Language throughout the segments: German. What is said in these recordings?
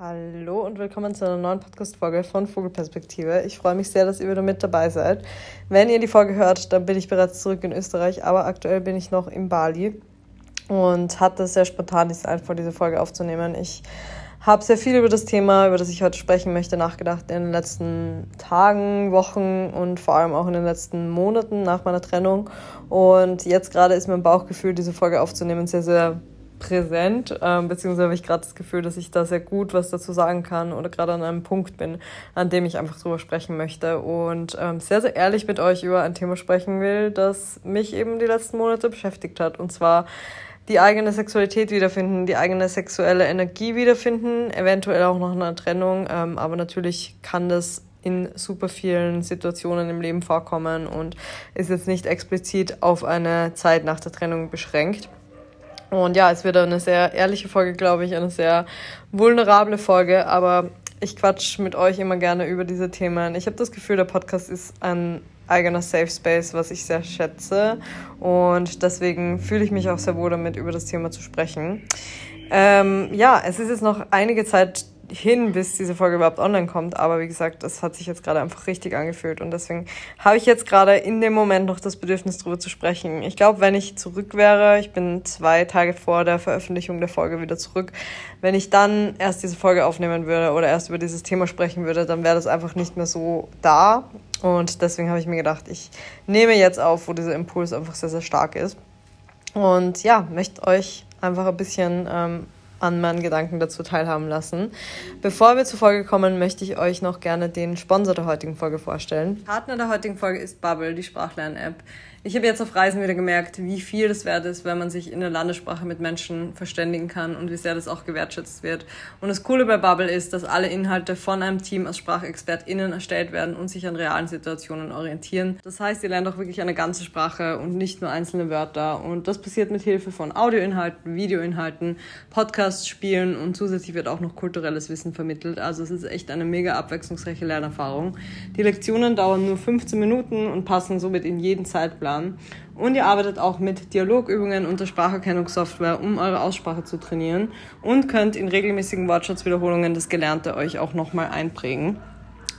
Hallo und willkommen zu einer neuen Podcast-Folge von Vogelperspektive. Ich freue mich sehr, dass ihr wieder mit dabei seid. Wenn ihr die Folge hört, dann bin ich bereits zurück in Österreich, aber aktuell bin ich noch in Bali und hatte sehr spontan die Zeit vor, diese Folge aufzunehmen. Ich habe sehr viel über das Thema, über das ich heute sprechen möchte, nachgedacht in den letzten Tagen, Wochen und vor allem auch in den letzten Monaten nach meiner Trennung. Und jetzt gerade ist mein Bauchgefühl, diese Folge aufzunehmen, sehr, sehr präsent, ähm, beziehungsweise habe ich gerade das Gefühl, dass ich da sehr gut was dazu sagen kann oder gerade an einem Punkt bin, an dem ich einfach drüber sprechen möchte und ähm, sehr, sehr ehrlich mit euch über ein Thema sprechen will, das mich eben die letzten Monate beschäftigt hat. Und zwar die eigene Sexualität wiederfinden, die eigene sexuelle Energie wiederfinden, eventuell auch noch eine Trennung, ähm, aber natürlich kann das in super vielen Situationen im Leben vorkommen und ist jetzt nicht explizit auf eine Zeit nach der Trennung beschränkt. Und ja, es wird eine sehr ehrliche Folge, glaube ich, eine sehr vulnerable Folge, aber ich quatsch mit euch immer gerne über diese Themen. Ich habe das Gefühl, der Podcast ist ein eigener Safe Space, was ich sehr schätze. Und deswegen fühle ich mich auch sehr wohl damit, über das Thema zu sprechen. Ähm, ja, es ist jetzt noch einige Zeit hin, bis diese Folge überhaupt online kommt. Aber wie gesagt, das hat sich jetzt gerade einfach richtig angefühlt. Und deswegen habe ich jetzt gerade in dem Moment noch das Bedürfnis, darüber zu sprechen. Ich glaube, wenn ich zurück wäre, ich bin zwei Tage vor der Veröffentlichung der Folge wieder zurück, wenn ich dann erst diese Folge aufnehmen würde oder erst über dieses Thema sprechen würde, dann wäre das einfach nicht mehr so da. Und deswegen habe ich mir gedacht, ich nehme jetzt auf, wo dieser Impuls einfach sehr, sehr stark ist. Und ja, möchte euch einfach ein bisschen ähm, an meinen Gedanken dazu teilhaben lassen. Bevor wir zur Folge kommen, möchte ich euch noch gerne den Sponsor der heutigen Folge vorstellen. Partner der heutigen Folge ist Bubble, die Sprachlern-App. Ich habe jetzt auf Reisen wieder gemerkt, wie viel das wert ist, wenn man sich in der Landessprache mit Menschen verständigen kann und wie sehr das auch gewertschätzt wird. Und das Coole bei Bubble ist, dass alle Inhalte von einem Team aus SprachexpertInnen erstellt werden und sich an realen Situationen orientieren. Das heißt, ihr lernt auch wirklich eine ganze Sprache und nicht nur einzelne Wörter. Und das passiert mit Hilfe von Audioinhalten, Videoinhalten, Podcasts, Spielen und zusätzlich wird auch noch kulturelles Wissen vermittelt. Also es ist echt eine mega abwechslungsreiche Lernerfahrung. Die Lektionen dauern nur 15 Minuten und passen somit in jeden Zeitplan Plan. Und ihr arbeitet auch mit Dialogübungen und der Spracherkennungssoftware, um eure Aussprache zu trainieren und könnt in regelmäßigen Wortschatzwiederholungen das Gelernte euch auch nochmal einprägen.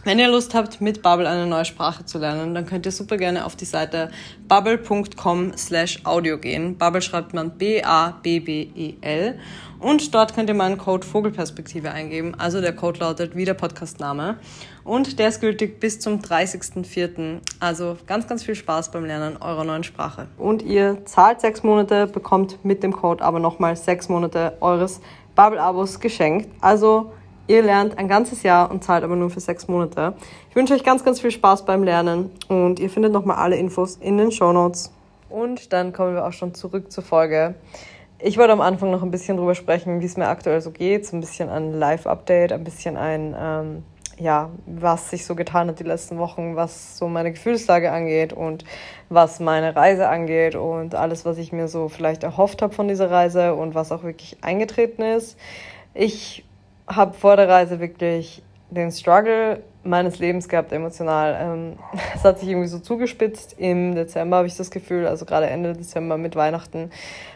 Wenn ihr Lust habt, mit Bubble eine neue Sprache zu lernen, dann könnt ihr super gerne auf die Seite bubble.com slash audio gehen. Bubble schreibt man B-A-B-B-E-L. Und dort könnt ihr meinen Code Vogelperspektive eingeben. Also der Code lautet wie der Podcastname. Und der ist gültig bis zum 30.04. Also ganz, ganz viel Spaß beim Lernen eurer neuen Sprache. Und ihr zahlt sechs Monate, bekommt mit dem Code aber nochmal sechs Monate eures Bubble-Abos geschenkt. Also Ihr lernt ein ganzes Jahr und zahlt aber nur für sechs Monate. Ich wünsche euch ganz, ganz viel Spaß beim Lernen und ihr findet nochmal alle Infos in den Show Notes. Und dann kommen wir auch schon zurück zur Folge. Ich wollte am Anfang noch ein bisschen drüber sprechen, wie es mir aktuell so geht. So ein bisschen ein Live-Update, ein bisschen ein, ähm, ja, was sich so getan hat die letzten Wochen, was so meine Gefühlslage angeht und was meine Reise angeht und alles, was ich mir so vielleicht erhofft habe von dieser Reise und was auch wirklich eingetreten ist. Ich habe vor der Reise wirklich den Struggle meines Lebens gehabt, emotional. Ähm, es hat sich irgendwie so zugespitzt. Im Dezember habe ich das Gefühl, also gerade Ende Dezember mit Weihnachten.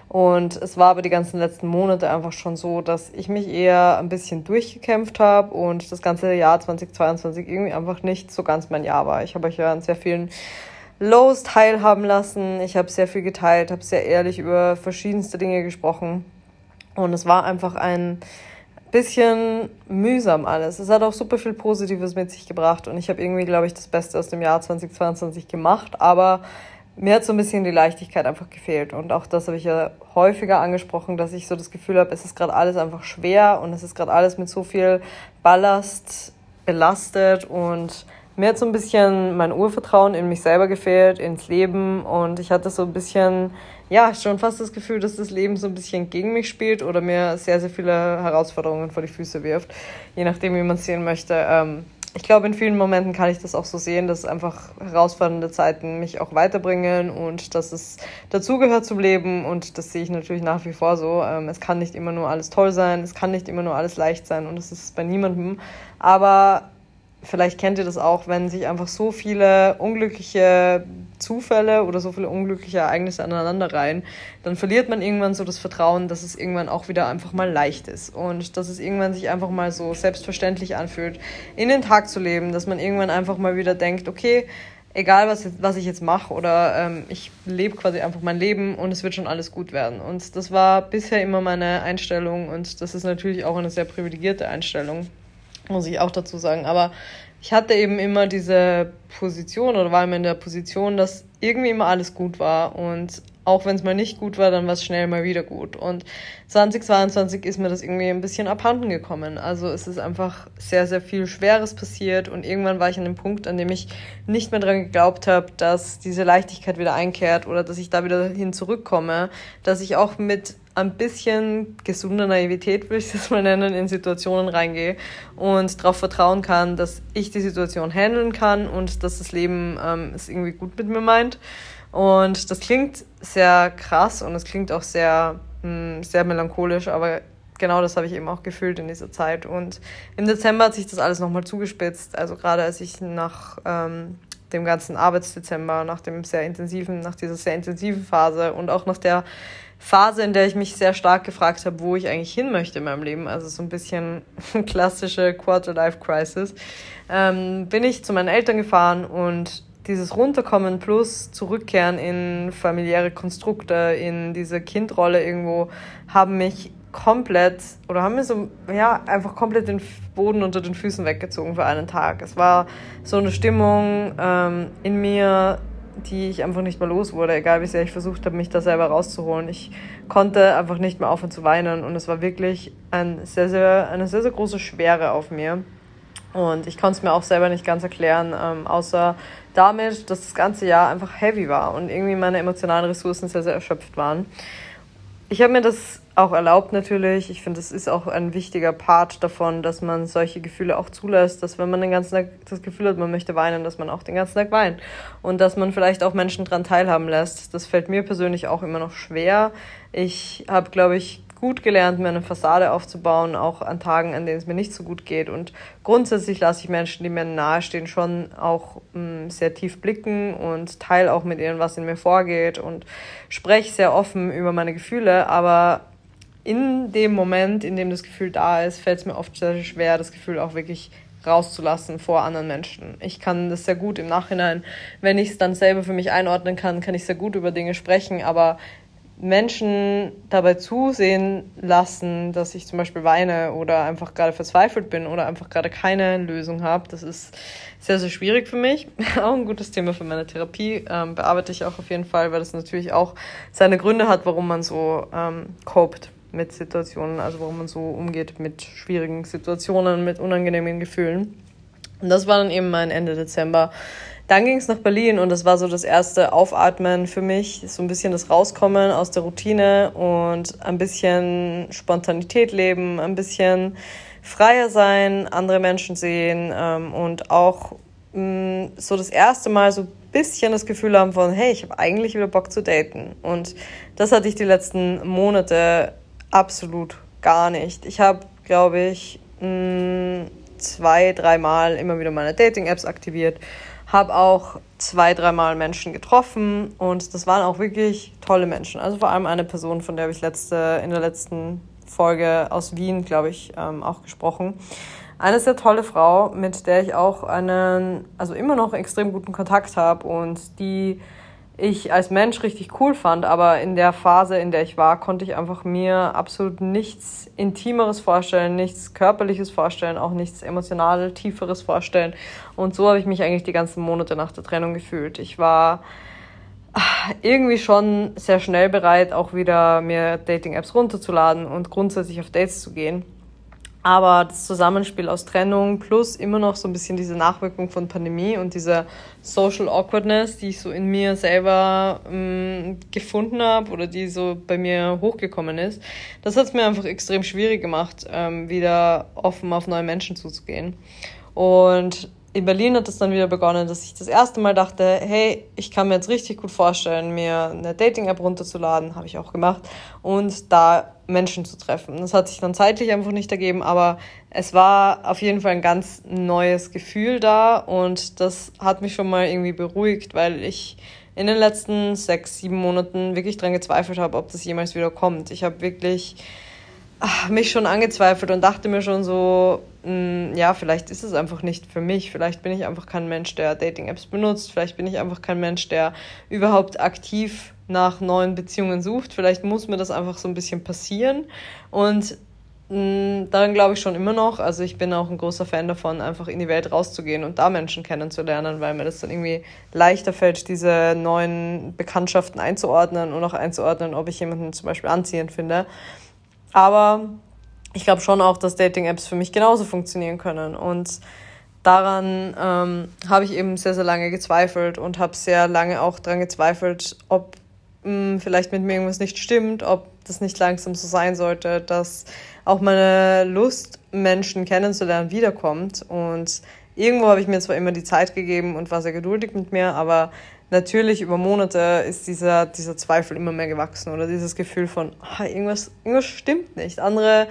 Und es war aber die ganzen letzten Monate einfach schon so, dass ich mich eher ein bisschen durchgekämpft habe und das ganze Jahr 2022 irgendwie einfach nicht so ganz mein Jahr war. Ich habe euch ja an sehr vielen Lows teilhaben lassen. Ich habe sehr viel geteilt, habe sehr ehrlich über verschiedenste Dinge gesprochen. Und es war einfach ein bisschen mühsam alles. Es hat auch super viel Positives mit sich gebracht und ich habe irgendwie, glaube ich, das Beste aus dem Jahr 2022 gemacht, aber mir hat so ein bisschen die Leichtigkeit einfach gefehlt. Und auch das habe ich ja häufiger angesprochen, dass ich so das Gefühl habe, es ist gerade alles einfach schwer und es ist gerade alles mit so viel Ballast belastet. Und mir hat so ein bisschen mein Urvertrauen in mich selber gefehlt, ins Leben. Und ich hatte so ein bisschen ja, schon fast das Gefühl, dass das Leben so ein bisschen gegen mich spielt oder mir sehr, sehr viele Herausforderungen vor die Füße wirft, je nachdem, wie man es sehen möchte. Ähm, ich glaube, in vielen Momenten kann ich das auch so sehen, dass einfach herausfordernde Zeiten mich auch weiterbringen und dass es dazugehört zum Leben und das sehe ich natürlich nach wie vor so. Ähm, es kann nicht immer nur alles toll sein, es kann nicht immer nur alles leicht sein und das ist bei niemandem. Aber vielleicht kennt ihr das auch, wenn sich einfach so viele unglückliche Zufälle oder so viele unglückliche Ereignisse aneinander reihen, dann verliert man irgendwann so das Vertrauen, dass es irgendwann auch wieder einfach mal leicht ist und dass es irgendwann sich einfach mal so selbstverständlich anfühlt, in den Tag zu leben, dass man irgendwann einfach mal wieder denkt, okay, egal was, was ich jetzt mache oder ähm, ich lebe quasi einfach mein Leben und es wird schon alles gut werden. Und das war bisher immer meine Einstellung und das ist natürlich auch eine sehr privilegierte Einstellung, muss ich auch dazu sagen. Aber ich hatte eben immer diese Position oder war immer in der Position, dass irgendwie immer alles gut war und auch wenn es mal nicht gut war, dann war es schnell mal wieder gut. Und 2022 ist mir das irgendwie ein bisschen abhanden gekommen. Also es ist einfach sehr, sehr viel Schweres passiert und irgendwann war ich an dem Punkt, an dem ich nicht mehr daran geglaubt habe, dass diese Leichtigkeit wieder einkehrt oder dass ich da wieder hin zurückkomme, dass ich auch mit ein bisschen gesunder Naivität, würde ich das mal nennen, in Situationen reingehe und darauf vertrauen kann, dass ich die Situation handeln kann und dass das Leben ähm, es irgendwie gut mit mir meint. Und das klingt sehr krass und es klingt auch sehr, mh, hm, sehr melancholisch, aber genau das habe ich eben auch gefühlt in dieser Zeit. Und im Dezember hat sich das alles nochmal zugespitzt. Also gerade als ich nach ähm, dem ganzen Arbeitsdezember, nach dem sehr intensiven, nach dieser sehr intensiven Phase und auch nach der Phase, in der ich mich sehr stark gefragt habe, wo ich eigentlich hin möchte in meinem Leben, also so ein bisschen klassische Quarter-Life-Crisis, ähm, bin ich zu meinen Eltern gefahren und dieses Runterkommen plus Zurückkehren in familiäre Konstrukte, in diese Kindrolle irgendwo, haben mich komplett oder haben mir so, ja, einfach komplett den Boden unter den Füßen weggezogen für einen Tag. Es war so eine Stimmung ähm, in mir, die ich einfach nicht mehr los wurde, egal wie sehr ich versucht habe, mich da selber rauszuholen. Ich konnte einfach nicht mehr aufhören zu weinen und es war wirklich ein sehr, sehr, eine sehr, sehr große Schwere auf mir. Und ich konnte es mir auch selber nicht ganz erklären, ähm, außer damit, dass das ganze Jahr einfach heavy war und irgendwie meine emotionalen Ressourcen sehr, sehr erschöpft waren. Ich habe mir das auch erlaubt natürlich. Ich finde, es ist auch ein wichtiger Part davon, dass man solche Gefühle auch zulässt, dass wenn man den ganzen Tag das Gefühl hat, man möchte weinen, dass man auch den ganzen Tag weint und dass man vielleicht auch Menschen daran teilhaben lässt. Das fällt mir persönlich auch immer noch schwer. Ich habe, glaube ich, gut gelernt, mir eine Fassade aufzubauen, auch an Tagen, an denen es mir nicht so gut geht. Und grundsätzlich lasse ich Menschen, die mir nahestehen, schon auch mh, mm, sehr tief blicken und teile auch mit ihnen, was in mir vorgeht und spreche sehr offen über meine Gefühle. Aber in dem Moment, in dem das Gefühl da ist, fällt es mir oft sehr schwer, das Gefühl auch wirklich rauszulassen vor anderen Menschen. Ich kann das sehr gut im Nachhinein, wenn ich es dann selber für mich einordnen kann, kann ich sehr gut über Dinge sprechen, aber Menschen dabei zusehen lassen, dass ich zum Beispiel weine oder einfach gerade verzweifelt bin oder einfach gerade keine Lösung habe. Das ist sehr, sehr schwierig für mich. auch ein gutes Thema für meine Therapie. Ähm, bearbeite ich auch auf jeden Fall, weil das natürlich auch seine Gründe hat, warum man so ähm, copt mit Situationen, also warum man so umgeht mit schwierigen Situationen, mit unangenehmen Gefühlen. Und das war dann eben mein Ende Dezember dann ging es nach Berlin und das war so das erste Aufatmen für mich, so ein bisschen das Rauskommen aus der Routine und ein bisschen Spontanität leben, ein bisschen freier sein, andere Menschen sehen ähm, und auch mh, mm, so das erste Mal so ein bisschen das Gefühl haben von, hey, ich habe eigentlich wieder Bock zu daten. Und das hatte ich die letzten Monate absolut gar nicht. Ich habe, glaube ich, mh, mm, zwei, dreimal immer wieder meine Dating-Apps aktiviert habe auch zwei, dreimal Menschen getroffen und das waren auch wirklich tolle Menschen. Also vor allem eine Person, von der habe ich letzte, in der letzten Folge aus Wien, glaube ich, ähm, auch gesprochen. Eine sehr tolle Frau, mit der ich auch einen, also immer noch extrem guten Kontakt habe und die ich als Mensch richtig cool fand, aber in der Phase, in der ich war, konnte ich einfach mir absolut nichts Intimeres vorstellen, nichts Körperliches vorstellen, auch nichts emotional Tieferes vorstellen. Und so habe ich mich eigentlich die ganzen Monate nach der Trennung gefühlt. Ich war irgendwie schon sehr schnell bereit, auch wieder mir Dating-Apps runterzuladen und grundsätzlich auf Dates zu gehen. Aber das Zusammenspiel aus Trennung plus immer noch so ein bisschen diese Nachwirkung von Pandemie und diese Social Awkwardness, die ich so in mir selber ähm, gefunden habe oder die so bei mir hochgekommen ist, das hat es mir einfach extrem schwierig gemacht, ähm, wieder offen auf neue Menschen zuzugehen. Und in Berlin hat es dann wieder begonnen, dass ich das erste Mal dachte, hey, ich kann mir jetzt richtig gut vorstellen, mir eine Dating-App runterzuladen, habe ich auch gemacht, und da Menschen zu treffen. Das hat sich dann zeitlich einfach nicht ergeben, aber es war auf jeden Fall ein ganz neues Gefühl da und das hat mich schon mal irgendwie beruhigt, weil ich in den letzten sechs, sieben Monaten wirklich dran gezweifelt habe, ob das jemals wieder kommt. Ich habe wirklich mich schon angezweifelt und dachte mir schon so, mh, hm, ja, vielleicht ist es einfach nicht für mich. Vielleicht bin ich einfach kein Mensch, der Dating-Apps benutzt. Vielleicht bin ich einfach kein Mensch, der überhaupt aktiv nach neuen Beziehungen sucht. Vielleicht muss mir das einfach so ein bisschen passieren. Und hm, daran glaube ich schon immer noch. Also ich bin auch ein großer Fan davon, einfach in die Welt rauszugehen und da Menschen kennenzulernen, weil mir das dann irgendwie leichter fällt, diese neuen Bekanntschaften einzuordnen und auch einzuordnen, ob ich jemanden zum Beispiel anziehend finde. Aber ich glaube schon auch, dass Dating-Apps für mich genauso funktionieren können. Und daran ähm, habe ich eben sehr, sehr lange gezweifelt und habe sehr lange auch daran gezweifelt, ob mh, hm, vielleicht mit mir irgendwas nicht stimmt, ob das nicht langsam so sein sollte, dass auch meine Lust, Menschen kennenzulernen, wiederkommt. Und irgendwo habe ich mir zwar immer die Zeit gegeben und war sehr geduldig mit mir, aber natürlich über Monate ist dieser, dieser Zweifel immer mehr gewachsen oder dieses Gefühl von, oh, irgendwas, irgendwas stimmt nicht. Andere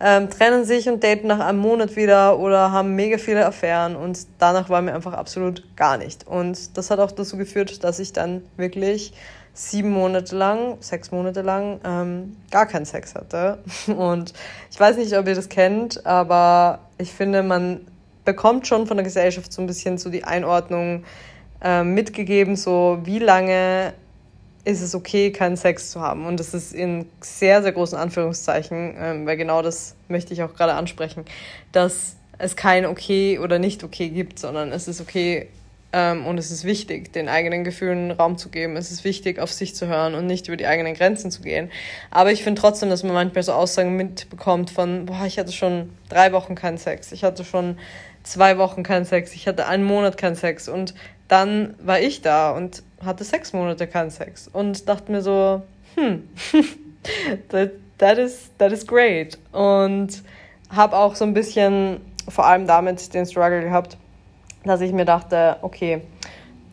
ähm, trennen sich und daten nach einem Monat wieder oder haben mega viele Affären und danach war mir einfach absolut gar nicht. Und das hat auch dazu geführt, dass ich dann wirklich sieben Monate lang, sechs Monate lang ähm, gar keinen Sex hatte. Und ich weiß nicht, ob ihr das kennt, aber ich finde, man bekommt schon von der Gesellschaft so ein bisschen so die Einordnung, äh, mitgegeben, so wie lange ist es okay, keinen Sex zu haben. Und das ist in sehr, sehr großen Anführungszeichen, ähm, weil genau das möchte ich auch gerade ansprechen, dass es kein okay oder nicht okay gibt, sondern es ist okay ähm, und es ist wichtig, den eigenen Gefühlen Raum zu geben. Es ist wichtig, auf sich zu hören und nicht über die eigenen Grenzen zu gehen. Aber ich finde trotzdem, dass man manchmal so Aussagen mitbekommt von, boah, ich hatte schon drei Wochen keinen Sex, ich hatte schon zwei Wochen keinen Sex, ich hatte einen Monat keinen Sex und dann war ich da und hatte sechs Monate keinen Sex und dachte mir so, hm, that, that, is, that is great. Und habe auch so ein bisschen vor allem damit den Struggle gehabt, dass ich mir dachte, okay,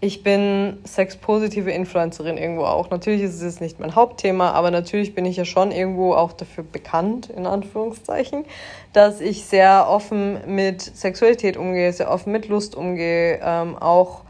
ich bin sexpositive Influencerin irgendwo auch. Natürlich ist es jetzt nicht mein Hauptthema, aber natürlich bin ich ja schon irgendwo auch dafür bekannt, in Anführungszeichen, dass ich sehr offen mit Sexualität umgehe, sehr offen mit Lust umgehe, ähm, auch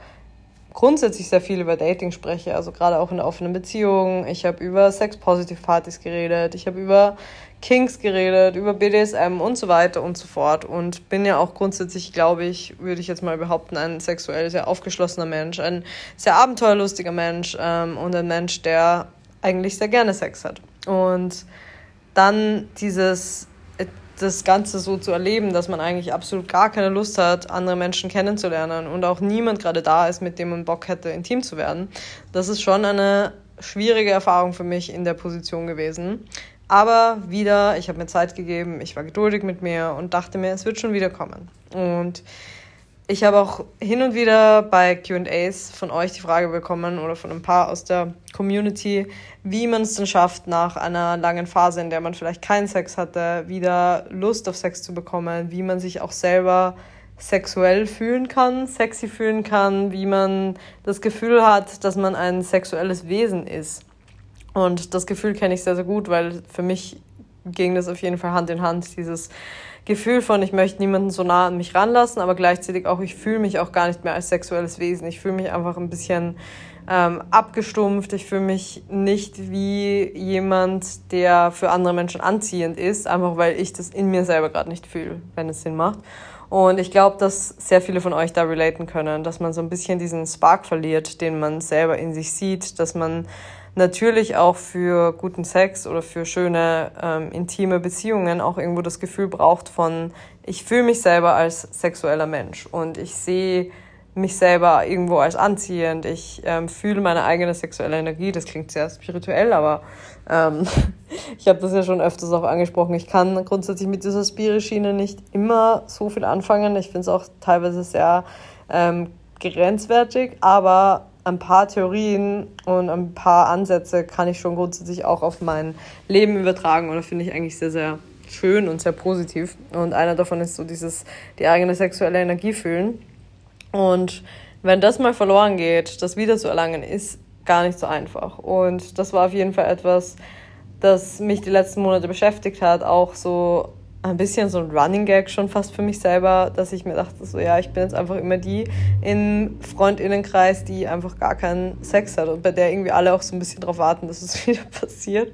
grundsätzlich sehr viel über Dating spreche, also gerade auch in offenen Beziehung. Ich habe über Sex-Positive-Partys geredet, ich habe über Kinks geredet, über BDSM und so weiter und so fort. Und bin ja auch grundsätzlich, glaube ich, würde ich jetzt mal behaupten, ein sexuell sehr aufgeschlossener Mensch, ein sehr abenteuerlustiger Mensch ähm, und ein Mensch, der eigentlich sehr gerne Sex hat. Und dann dieses das Ganze so zu erleben, dass man eigentlich absolut gar keine Lust hat, andere Menschen kennenzulernen und auch niemand gerade da ist, mit dem man Bock hätte, intim zu werden. Das ist schon eine schwierige Erfahrung für mich in der Position gewesen. Aber wieder, ich habe mir Zeit gegeben, ich war geduldig mit mir und dachte mir, es wird schon wieder kommen. Und ich habe auch hin und wieder bei QAs von euch die Frage bekommen oder von ein paar aus der Community, wie man es denn schafft, nach einer langen Phase, in der man vielleicht keinen Sex hatte, wieder Lust auf Sex zu bekommen, wie man sich auch selber sexuell fühlen kann, sexy fühlen kann, wie man das Gefühl hat, dass man ein sexuelles Wesen ist. Und das Gefühl kenne ich sehr, sehr gut, weil für mich ging das auf jeden Fall Hand in Hand, dieses Gefühl von, ich möchte niemanden so nah an mich ranlassen, aber gleichzeitig auch, ich fühle mich auch gar nicht mehr als sexuelles Wesen. Ich fühle mich einfach ein bisschen ähm, abgestumpft. Ich fühle mich nicht wie jemand, der für andere Menschen anziehend ist, einfach weil ich das in mir selber gerade nicht fühle, wenn es Sinn macht. Und ich glaube, dass sehr viele von euch da relaten können, dass man so ein bisschen diesen Spark verliert, den man selber in sich sieht, dass man natürlich auch für guten Sex oder für schöne ähm, intime Beziehungen auch irgendwo das Gefühl braucht von, ich fühle mich selber als sexueller Mensch und ich sehe mich selber irgendwo als anziehend. Ich ähm, fühle meine eigene sexuelle Energie. Das klingt sehr spirituell, aber ähm, ich habe das ja schon öfters auch angesprochen. Ich kann grundsätzlich mit dieser Spiri-Schiene nicht immer so viel anfangen. Ich finde es auch teilweise sehr ähm, grenzwertig, aber ein paar Theorien und ein paar Ansätze kann ich schon grundsätzlich auch auf mein Leben übertragen und das finde ich eigentlich sehr, sehr schön und sehr positiv. Und einer davon ist so dieses, die eigene sexuelle Energie fühlen. Und wenn das mal verloren geht, das wieder zu erlangen, ist gar nicht so einfach. Und das war auf jeden Fall etwas, das mich die letzten Monate beschäftigt hat, auch so ein bisschen so ein Running Gag schon fast für mich selber, dass ich mir dachte, so ja, ich bin jetzt einfach immer die im Freundinnenkreis, die einfach gar keinen Sex hat und bei der irgendwie alle auch so ein bisschen drauf warten, dass es wieder passiert.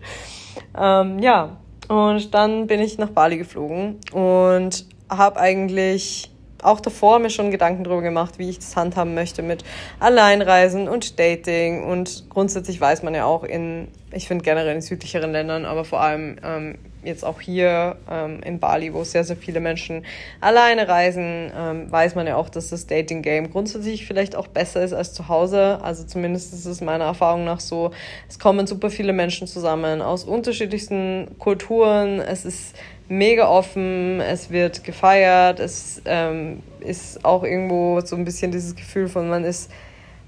Ähm, ja, und dann bin ich nach Bali geflogen und habe eigentlich auch davor mir schon Gedanken darüber gemacht, wie ich das handhaben möchte mit Alleinreisen und Dating. Und grundsätzlich weiß man ja auch in, ich finde generell in südlicheren Ländern, aber vor allem ähm, jetzt auch hier ähm, in Bali, wo sehr, sehr viele Menschen alleine reisen, ähm, weiß man ja auch, dass das Dating-Game grundsätzlich vielleicht auch besser ist als zu Hause. Also zumindest ist es meiner Erfahrung nach so, es kommen super viele Menschen zusammen aus unterschiedlichsten Kulturen. Es ist mega offen, es wird gefeiert, es ähm, ist auch irgendwo so ein bisschen dieses Gefühl von, man ist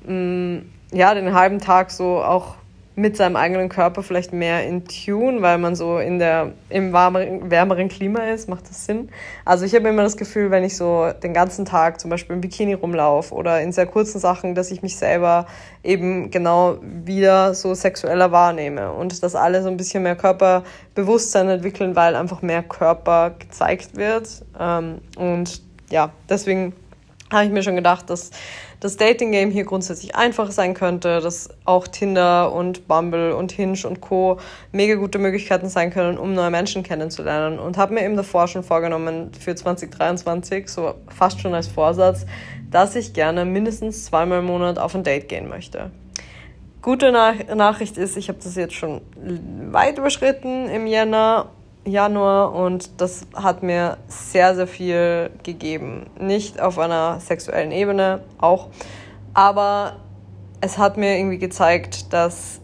mh, mm, ja den halben Tag so auch mit seinem eigenen Körper vielleicht mehr in Tune, weil man so in der, im warmeren, wärmeren Klima ist. Macht das Sinn? Also ich habe immer das Gefühl, wenn ich so den ganzen Tag zum Beispiel im Bikini rumlaufe oder in sehr kurzen Sachen, dass ich mich selber eben genau wieder so sexueller wahrnehme und dass alle so ein bisschen mehr Körperbewusstsein entwickeln, weil einfach mehr Körper gezeigt wird. Ähm, und ja, deswegen habe ich mir schon gedacht, dass das Dating-Game hier grundsätzlich einfach sein könnte, dass auch Tinder und Bumble und Hinge und Co. mega gute Möglichkeiten sein können, um neue Menschen kennenzulernen. Und habe mir eben davor schon vorgenommen, für 2023, so fast schon als Vorsatz, dass ich gerne mindestens zweimal im Monat auf ein Date gehen möchte. Gute Nach Nachricht ist, ich habe das jetzt schon weit überschritten im Jänner Januar und das hat mir sehr, sehr viel gegeben. Nicht auf einer sexuellen Ebene auch, aber es hat mir irgendwie gezeigt, dass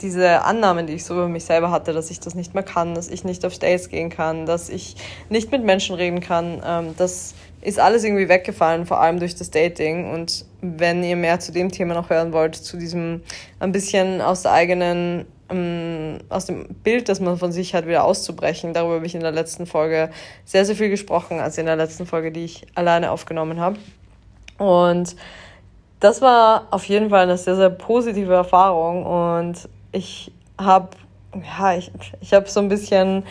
diese Annahmen, die ich so über mich selber hatte, dass ich das nicht mehr kann, dass ich nicht auf Dates gehen kann, dass ich nicht mit Menschen reden kann, ähm, das ist alles irgendwie weggefallen, vor allem durch das Dating. Und wenn ihr mehr zu dem Thema noch hören wollt, zu diesem ein bisschen aus der eigenen aus dem Bild, das man von sich hat, wieder auszubrechen. Darüber habe ich in der letzten Folge sehr, sehr viel gesprochen, also in der letzten Folge, die ich alleine aufgenommen habe. Und das war auf jeden Fall eine sehr, sehr positive Erfahrung und ich habe, ja, ich, ich habe so ein bisschen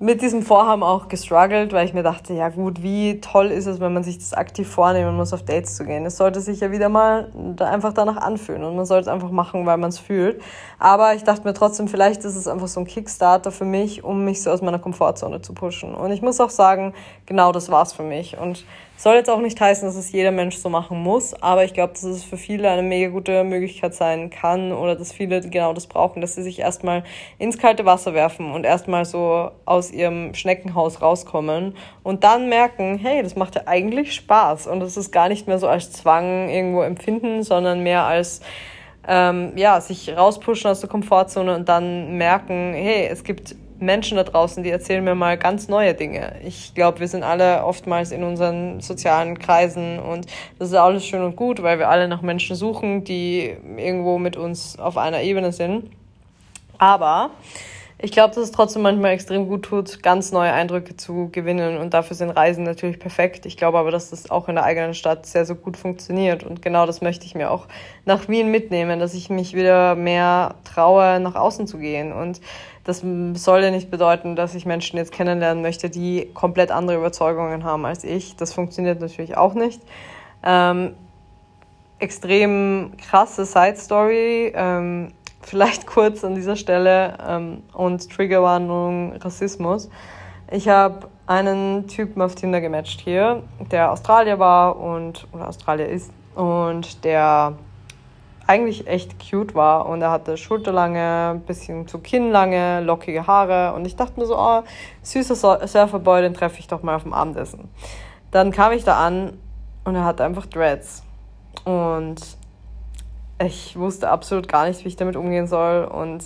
mit diesem Vorhaben auch gestruggelt, weil ich mir dachte, ja gut, wie toll ist es, wenn man sich das aktiv vornehmen muss, auf Dates zu gehen. Es sollte sich ja wieder mal einfach danach anfühlen und man sollte es einfach machen, weil man es fühlt. Aber ich dachte mir trotzdem, vielleicht ist es einfach so ein Kickstarter für mich, um mich so aus meiner Komfortzone zu pushen. Und ich muss auch sagen, genau das war's für mich. Und soll jetzt auch nicht heißen, dass es jeder Mensch so machen muss, aber ich glaube, dass es für viele eine mega gute Möglichkeit sein kann oder dass viele genau das brauchen, dass sie sich erstmal ins kalte Wasser werfen und erstmal so aus ihrem Schneckenhaus rauskommen und dann merken, hey, das macht ja eigentlich Spaß und es ist gar nicht mehr so als Zwang irgendwo empfinden, sondern mehr als ähm, ja, sich rauspushen aus der Komfortzone und dann merken, hey, es gibt Menschen da draußen, die erzählen mir mal ganz neue Dinge. Ich glaube, wir sind alle oftmals in unseren sozialen Kreisen und das ist alles schön und gut, weil wir alle nach Menschen suchen, die irgendwo mit uns auf einer Ebene sind. Aber ich glaube, dass es trotzdem manchmal extrem gut tut, ganz neue Eindrücke zu gewinnen und dafür sind Reisen natürlich perfekt. Ich glaube aber, dass das auch in der eigenen Stadt sehr, sehr gut funktioniert und genau das möchte ich mir auch nach Wien mitnehmen, dass ich mich wieder mehr traue, nach außen zu gehen und das soll ja nicht bedeuten, dass ich Menschen jetzt kennenlernen möchte, die komplett andere Überzeugungen haben als ich. Das funktioniert natürlich auch nicht. Ähm, extrem krasse Side Story. Ähm, vielleicht kurz an dieser Stelle ähm, und Triggerwarnung Rassismus. Ich habe einen Typen auf Tinder gematcht hier, der Australier war und oder Australier ist und der eigentlich echt cute war. Und er hatte schulterlange, bisschen zu kinnlange, lockige Haare. Und ich dachte mir so, oh, süßer Surferboy, den treffe ich doch mal auf dem Abendessen. Dann kam ich da an und er hatte einfach Dreads. Und ich wusste absolut gar nicht, wie ich damit umgehen soll. Und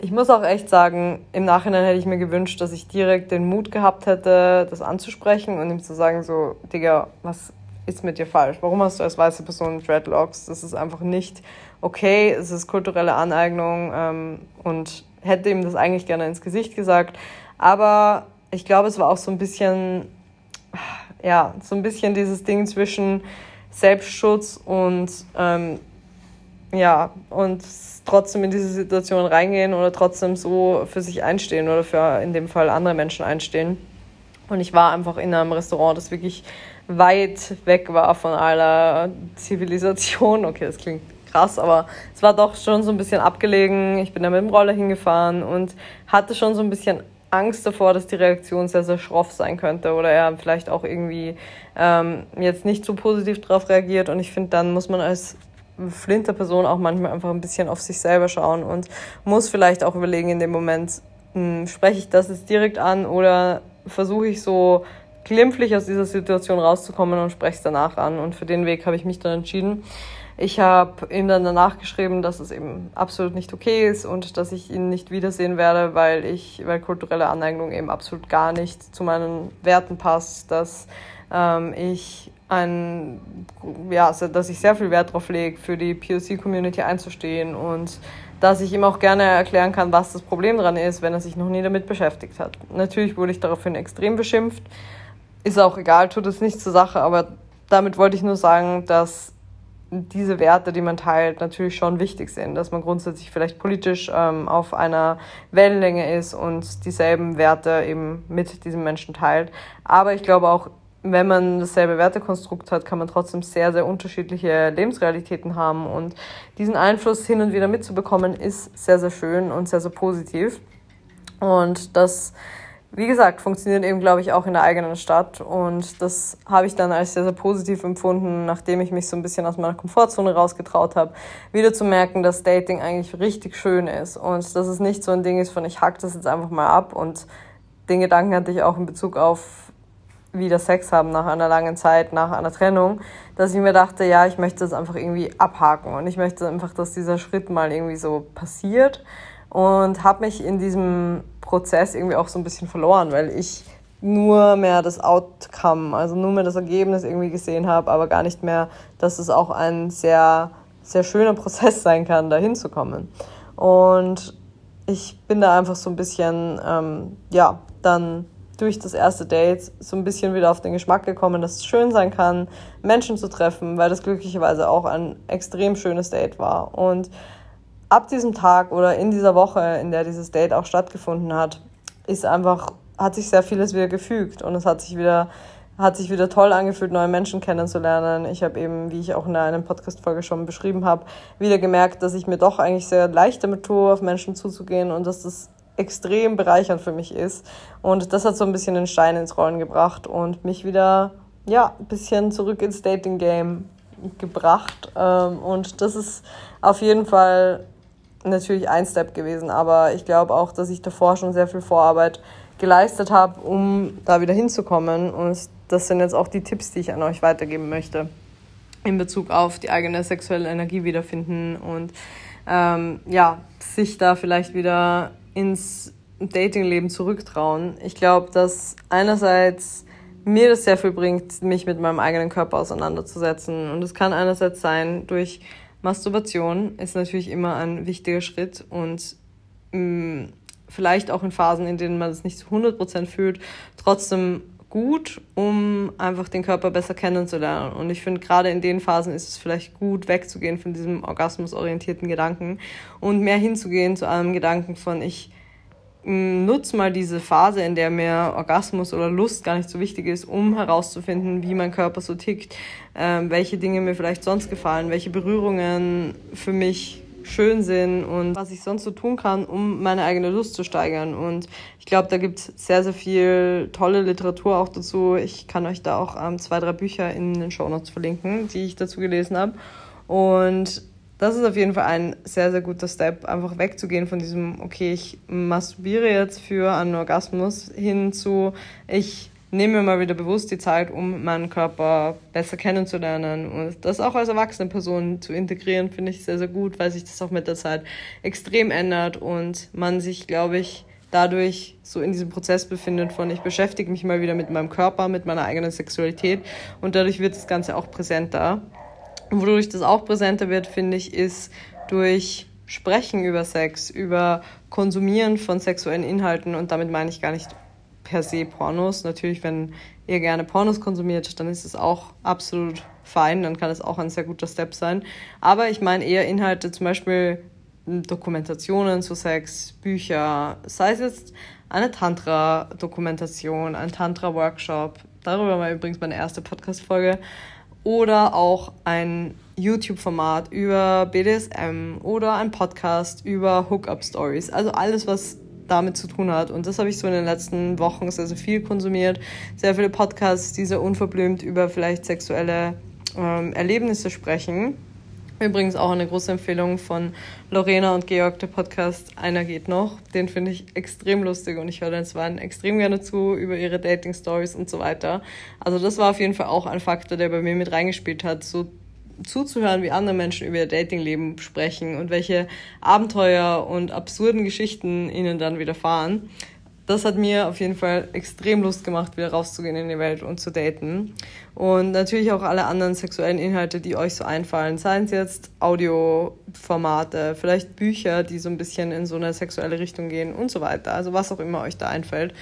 ich muss auch echt sagen, im Nachhinein hätte ich mir gewünscht, dass ich direkt den Mut gehabt hätte, das anzusprechen und ihm zu sagen, so, Digga, was ist mit dir falsch? Warum hast du als weiße Person Dreadlocks? Das ist einfach nicht okay, es ist kulturelle Aneignung ähm, und hätte ihm das eigentlich gerne ins Gesicht gesagt. Aber ich glaube, es war auch so ein bisschen, ja, so ein bisschen dieses Ding zwischen, Selbstschutz und ähm, ja, und trotzdem in diese Situation reingehen oder trotzdem so für sich einstehen oder für in dem Fall andere Menschen einstehen. Und ich war einfach in einem Restaurant, das wirklich weit weg war von aller Zivilisation. Okay, das klingt krass, aber es war doch schon so ein bisschen abgelegen. Ich bin da mit dem Roller hingefahren und hatte schon so ein bisschen Angst davor, dass die Reaktion sehr, sehr schroff sein könnte oder er vielleicht auch irgendwie ähm, jetzt nicht so positiv darauf reagiert. Und ich finde, dann muss man als flinte Person auch manchmal einfach ein bisschen auf sich selber schauen und muss vielleicht auch überlegen in dem Moment, hm, spreche ich das jetzt direkt an oder versuche ich so glimpflich aus dieser Situation rauszukommen und spreche es danach an. Und für den Weg habe ich mich dann entschieden. Ich habe ihm dann danach geschrieben, dass es eben absolut nicht okay ist und dass ich ihn nicht wiedersehen werde, weil ich, weil kulturelle Aneignung eben absolut gar nicht zu meinen Werten passt, dass ähm, ich ein, ja, dass ich sehr viel Wert darauf lege, für die POC-Community einzustehen und dass ich ihm auch gerne erklären kann, was das Problem daran ist, wenn er sich noch nie damit beschäftigt hat. Natürlich wurde ich daraufhin extrem beschimpft. Ist auch egal, tut es nicht zur Sache, aber damit wollte ich nur sagen, dass diese Werte, die man teilt, natürlich schon wichtig sind, dass man grundsätzlich vielleicht politisch ähm, auf einer Wellenlänge ist und dieselben Werte eben mit diesem Menschen teilt. Aber ich glaube auch, wenn man dasselbe Wertekonstrukt hat, kann man trotzdem sehr, sehr unterschiedliche Lebensrealitäten haben. Und diesen Einfluss hin und wieder mitzubekommen, ist sehr, sehr schön und sehr, sehr positiv. Und das, wie gesagt, funktioniert eben, glaube ich, auch in der eigenen Stadt. Und das habe ich dann als sehr, sehr positiv empfunden, nachdem ich mich so ein bisschen aus meiner Komfortzone rausgetraut habe, wieder zu merken, dass Dating eigentlich richtig schön ist. Und dass es nicht so ein Ding ist von, ich hack das jetzt einfach mal ab. Und den Gedanken hatte ich auch in Bezug auf wieder Sex haben nach einer langen Zeit, nach einer Trennung, dass ich mir dachte, ja, ich möchte das einfach irgendwie abhaken und ich möchte einfach, dass dieser Schritt mal irgendwie so passiert und habe mich in diesem Prozess irgendwie auch so ein bisschen verloren, weil ich nur mehr das Outcome, also nur mehr das Ergebnis irgendwie gesehen habe, aber gar nicht mehr, dass es auch ein sehr, sehr schöner Prozess sein kann, da hinzukommen. Und ich bin da einfach so ein bisschen, ähm, ja, dann durch das erste Date so ein bisschen wieder auf den Geschmack gekommen, dass es schön sein kann, Menschen zu treffen, weil das glücklicherweise auch ein extrem schönes Date war. Und ab diesem Tag oder in dieser Woche, in der dieses Date auch stattgefunden hat, ist einfach, hat sich sehr vieles wieder gefügt und es hat sich wieder, hat sich wieder toll angefühlt, neue Menschen kennenzulernen. Ich habe eben, wie ich auch in einer Podcast-Folge schon beschrieben habe, wieder gemerkt, dass ich mir doch eigentlich sehr leicht damit tue, auf Menschen zuzugehen und dass das extrem bereichernd für mich ist. Und das hat so ein bisschen den Stein ins Rollen gebracht und mich wieder, ja, ein bisschen zurück ins Dating-Game gebracht. Ähm, und das ist auf jeden Fall natürlich ein Step gewesen, aber ich glaube auch, dass ich davor schon sehr viel Vorarbeit geleistet habe, um da wieder hinzukommen. Und das sind jetzt auch die Tipps, die ich an euch weitergeben möchte in Bezug auf die eigene sexuelle Energie wiederfinden und ähm, ja, sich da vielleicht wieder ins Datingleben zurücktrauen. Ich glaube, dass einerseits mir das sehr viel bringt, mich mit meinem eigenen Körper auseinanderzusetzen. Und es kann einerseits sein, durch Masturbation ist natürlich immer ein wichtiger Schritt und mh, mm, vielleicht auch in Phasen, in denen man es nicht zu 100% fühlt, trotzdem gut, um einfach den Körper besser kennenzulernen. Und ich finde, gerade in den Phasen ist es vielleicht gut, wegzugehen von diesem orgasmusorientierten Gedanken und mehr hinzugehen zu einem Gedanken von, ich mm, nutze mal diese Phase, in der mir Orgasmus oder Lust gar nicht so wichtig ist, um herauszufinden, wie mein Körper so tickt, ähm, welche Dinge mir vielleicht sonst gefallen, welche Berührungen für mich schön sind und was ich sonst so tun kann, um meine eigene Lust zu steigern. Und ich glaube, da gibt es sehr, sehr viel tolle Literatur auch dazu. Ich kann euch da auch ähm, zwei, drei Bücher in den Show Notes verlinken, die ich dazu gelesen habe. Und das ist auf jeden Fall ein sehr, sehr guter Step, einfach wegzugehen von diesem, okay, ich masturbiere jetzt für einen Orgasmus hin zu, ich nehme mir mal wieder bewusst die Zeit, um meinen Körper besser kennenzulernen und das auch als erwachsene Person zu integrieren, finde ich sehr, sehr gut, weil sich das auch mit der Zeit extrem ändert und man sich, glaube ich, dadurch so in diesem Prozess befindet von ich beschäftige mich mal wieder mit meinem Körper, mit meiner eigenen Sexualität und dadurch wird das Ganze auch präsenter. Und wodurch das auch präsenter wird, finde ich, ist durch Sprechen über Sex, über Konsumieren von sexuellen Inhalten. Und damit meine ich gar nicht per se Pornos. Natürlich, wenn ihr gerne Pornos konsumiert, dann ist es auch absolut fein, dann kann es auch ein sehr guter Step sein. Aber ich meine eher Inhalte, zum Beispiel Dokumentationen zu Sex, Bücher, sei es jetzt eine Tantra-Dokumentation, ein Tantra-Workshop, darüber war übrigens meine erste Podcast-Folge, oder auch ein YouTube-Format über BDSM oder ein Podcast über Hookup-Stories. Also alles, was damit zu tun hat. Und das habe ich so in den letzten Wochen sehr, sehr viel konsumiert. Sehr viele Podcasts, die sehr unverblümt über vielleicht sexuelle ähm, Erlebnisse sprechen. Übrigens auch eine große Empfehlung von Lorena und Georg, der Podcast Einer geht noch. Den finde ich extrem lustig und ich höre den zwar extrem gerne zu über ihre Dating-Stories und so weiter. Also das war auf jeden Fall auch ein Faktor, der bei mir mit reingespielt hat, so zuzuhören, wie andere Menschen über ihr Datingleben sprechen und welche Abenteuer und absurden Geschichten ihnen dann widerfahren. Das hat mir auf jeden Fall extrem Lust gemacht, wieder rauszugehen in die Welt und zu daten. Und natürlich auch alle anderen sexuellen Inhalte, die euch so einfallen. Seien es jetzt Audioformate, vielleicht Bücher, die so ein bisschen in so eine sexuelle Richtung gehen und so weiter. Also was auch immer euch da einfällt.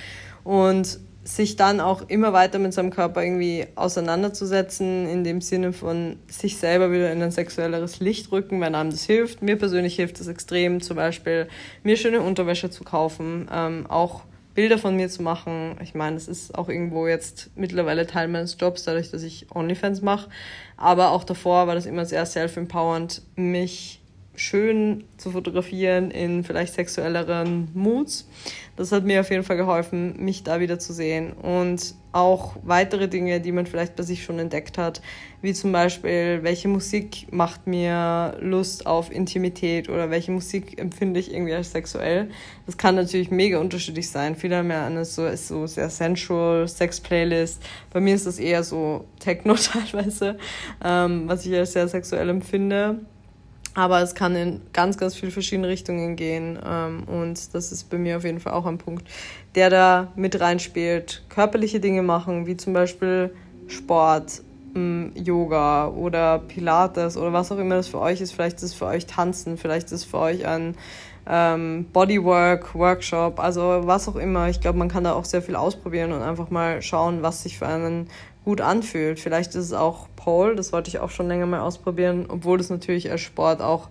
Und sich dann auch immer weiter mit seinem Körper irgendwie auseinanderzusetzen, in dem Sinne von sich selber wieder in ein sexuelleres Licht rücken, wenn einem das hilft. Mir persönlich hilft das extrem, zum Beispiel mir schöne Unterwäsche zu kaufen, ähm, auch Bilder von mir zu machen. Ich meine, das ist auch irgendwo jetzt mittlerweile Teil meines Jobs, dadurch, dass ich OnlyFans mache. Aber auch davor war das immer sehr self-empowernd, mich schön zu fotografieren in vielleicht sexuelleren Moods. Das hat mir auf jeden Fall geholfen, mich da wieder zu sehen. Und auch weitere Dinge, die man vielleicht bei sich schon entdeckt hat, wie zum Beispiel, welche Musik macht mir Lust auf Intimität oder welche Musik empfinde ich irgendwie als sexuell. Das kann natürlich mega unterschiedlich sein. Viele haben ja eine so, ist so sehr sensual Sex-Playlist. Bei mir ist das eher so Techno teilweise, ähm, was ich als sehr sexuell empfinde. Aber es kann in ganz, ganz viele verschiedene Richtungen gehen. Ähm, und das ist bei mir auf jeden Fall auch ein Punkt, der da mit reinspielt. Körperliche Dinge machen, wie zum Beispiel Sport, ähm, Yoga oder Pilates oder was auch immer das für euch ist. Vielleicht ist es für euch Tanzen, vielleicht ist es für euch ein ähm, Bodywork, Workshop, also was auch immer. Ich glaube, man kann da auch sehr viel ausprobieren und einfach mal schauen, was sich für einen gut anfühlt. Vielleicht ist es auch Pole, das wollte ich auch schon länger mal ausprobieren, obwohl das natürlich als Sport auch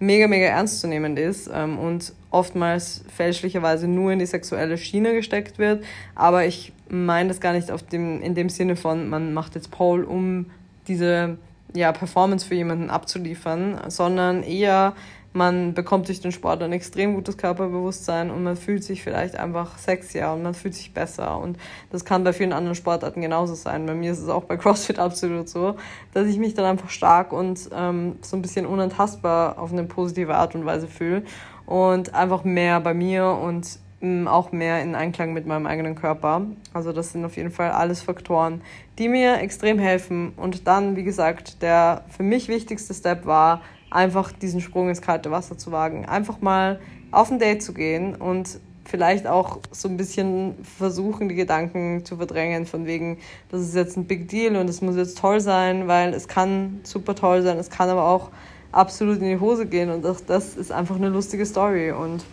mega, mega ernstzunehmend ist ähm, und oftmals fälschlicherweise nur in die sexuelle Schiene gesteckt wird. Aber ich meine das gar nicht auf dem, in dem Sinne von, man macht jetzt Pole, um diese ja, Performance für jemanden abzuliefern, sondern eher man bekommt durch den Sport ein extrem gutes Körperbewusstsein und man fühlt sich vielleicht einfach sexier und man fühlt sich besser. Und das kann bei vielen anderen Sportarten genauso sein. Bei mir ist es auch bei CrossFit absolut so, dass ich mich dann einfach stark und ähm, so ein bisschen unantastbar auf eine positive Art und Weise fühle und einfach mehr bei mir und ähm, auch mehr in Einklang mit meinem eigenen Körper. Also das sind auf jeden Fall alles Faktoren, die mir extrem helfen. Und dann, wie gesagt, der für mich wichtigste Step war, einfach diesen Sprung ins kalte Wasser zu wagen. Einfach mal auf ein Date zu gehen und vielleicht auch so ein bisschen versuchen, die Gedanken zu verdrängen, von wegen, das ist jetzt ein Big Deal und es muss jetzt toll sein, weil es kann super toll sein, es kann aber auch absolut in die Hose gehen und das, das ist einfach eine lustige Story und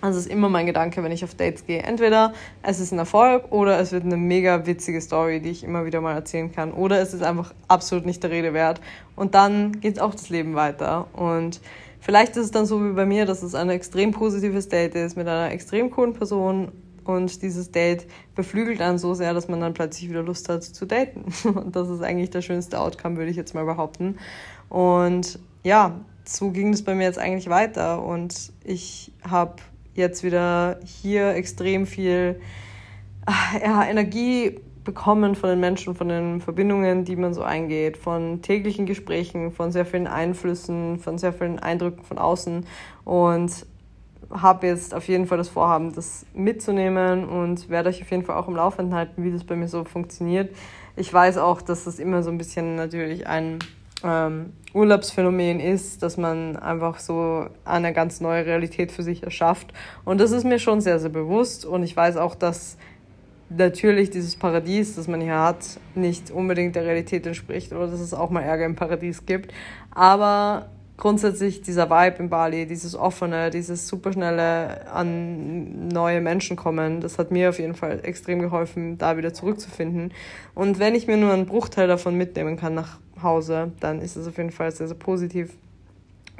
also ist immer mein Gedanke, wenn ich auf Dates gehe. Entweder es ist ein Erfolg oder es wird eine mega witzige Story, die ich immer wieder mal erzählen kann. Oder es ist einfach absolut nicht der Rede wert. Und dann geht auch das Leben weiter. Und vielleicht ist es dann so wie bei mir, dass es ein extrem positives Date ist mit einer extrem coolen Person. Und dieses Date beflügelt einen so sehr, dass man dann plötzlich wieder Lust hat zu daten. Und das ist eigentlich der schönste Outcome, würde ich jetzt mal behaupten. Und ja, so ging es bei mir jetzt eigentlich weiter. Und ich habe jetzt wieder hier extrem viel ah, ja, Energie bekommen von den Menschen, von den Verbindungen, die man so eingeht, von täglichen Gesprächen, von sehr vielen Einflüssen, von sehr vielen Eindrücken von außen und habe jetzt auf jeden Fall das Vorhaben, das mitzunehmen und werde euch auf jeden Fall auch im Laufenden halten, wie das bei mir so funktioniert. Ich weiß auch, dass das immer so ein bisschen natürlich ein ähm, Urlaubsphänomen ist, dass man einfach so eine ganz neue Realität für sich erschafft. Und das ist mir schon sehr, sehr bewusst. Und ich weiß auch, dass natürlich dieses Paradies, das man hier hat, nicht unbedingt der Realität entspricht oder dass es auch mal Ärger im Paradies gibt. Aber grundsätzlich dieser Vibe in Bali, dieses offene, dieses superschnelle an neue Menschen kommen, das hat mir auf jeden Fall extrem geholfen, da wieder zurückzufinden. Und wenn ich mir nur einen Bruchteil davon mitnehmen kann nach Hause, dann ist es auf jeden Fall sehr, sehr positiv.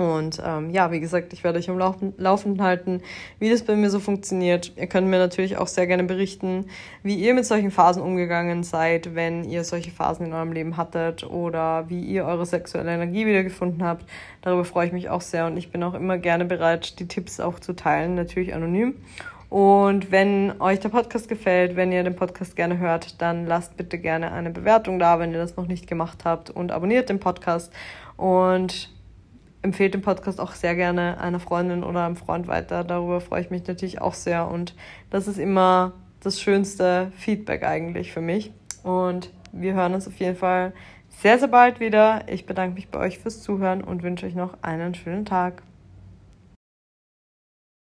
Und ähm, ja, wie gesagt, ich werde euch am Laufen, Laufen halten, wie das bei mir so funktioniert. Ihr könnt mir natürlich auch sehr gerne berichten, wie ihr mit solchen Phasen umgegangen seid, wenn ihr solche Phasen in eurem Leben hattet oder wie ihr eure sexuelle Energie wiedergefunden habt. Darüber freue ich mich auch sehr und ich bin auch immer gerne bereit, die Tipps auch zu teilen, natürlich anonym. Und wenn euch der Podcast gefällt, wenn ihr den Podcast gerne hört, dann lasst bitte gerne eine Bewertung da, wenn ihr das noch nicht gemacht habt und abonniert den Podcast. Und empfehlt den Podcast auch sehr gerne einer Freundin oder einem Freund weiter. Darüber freue ich mich natürlich auch sehr. Und das ist immer das schönste Feedback eigentlich für mich. Und wir hören uns auf jeden Fall sehr, sehr bald wieder. Ich bedanke mich bei euch fürs Zuhören und wünsche euch noch einen schönen Tag.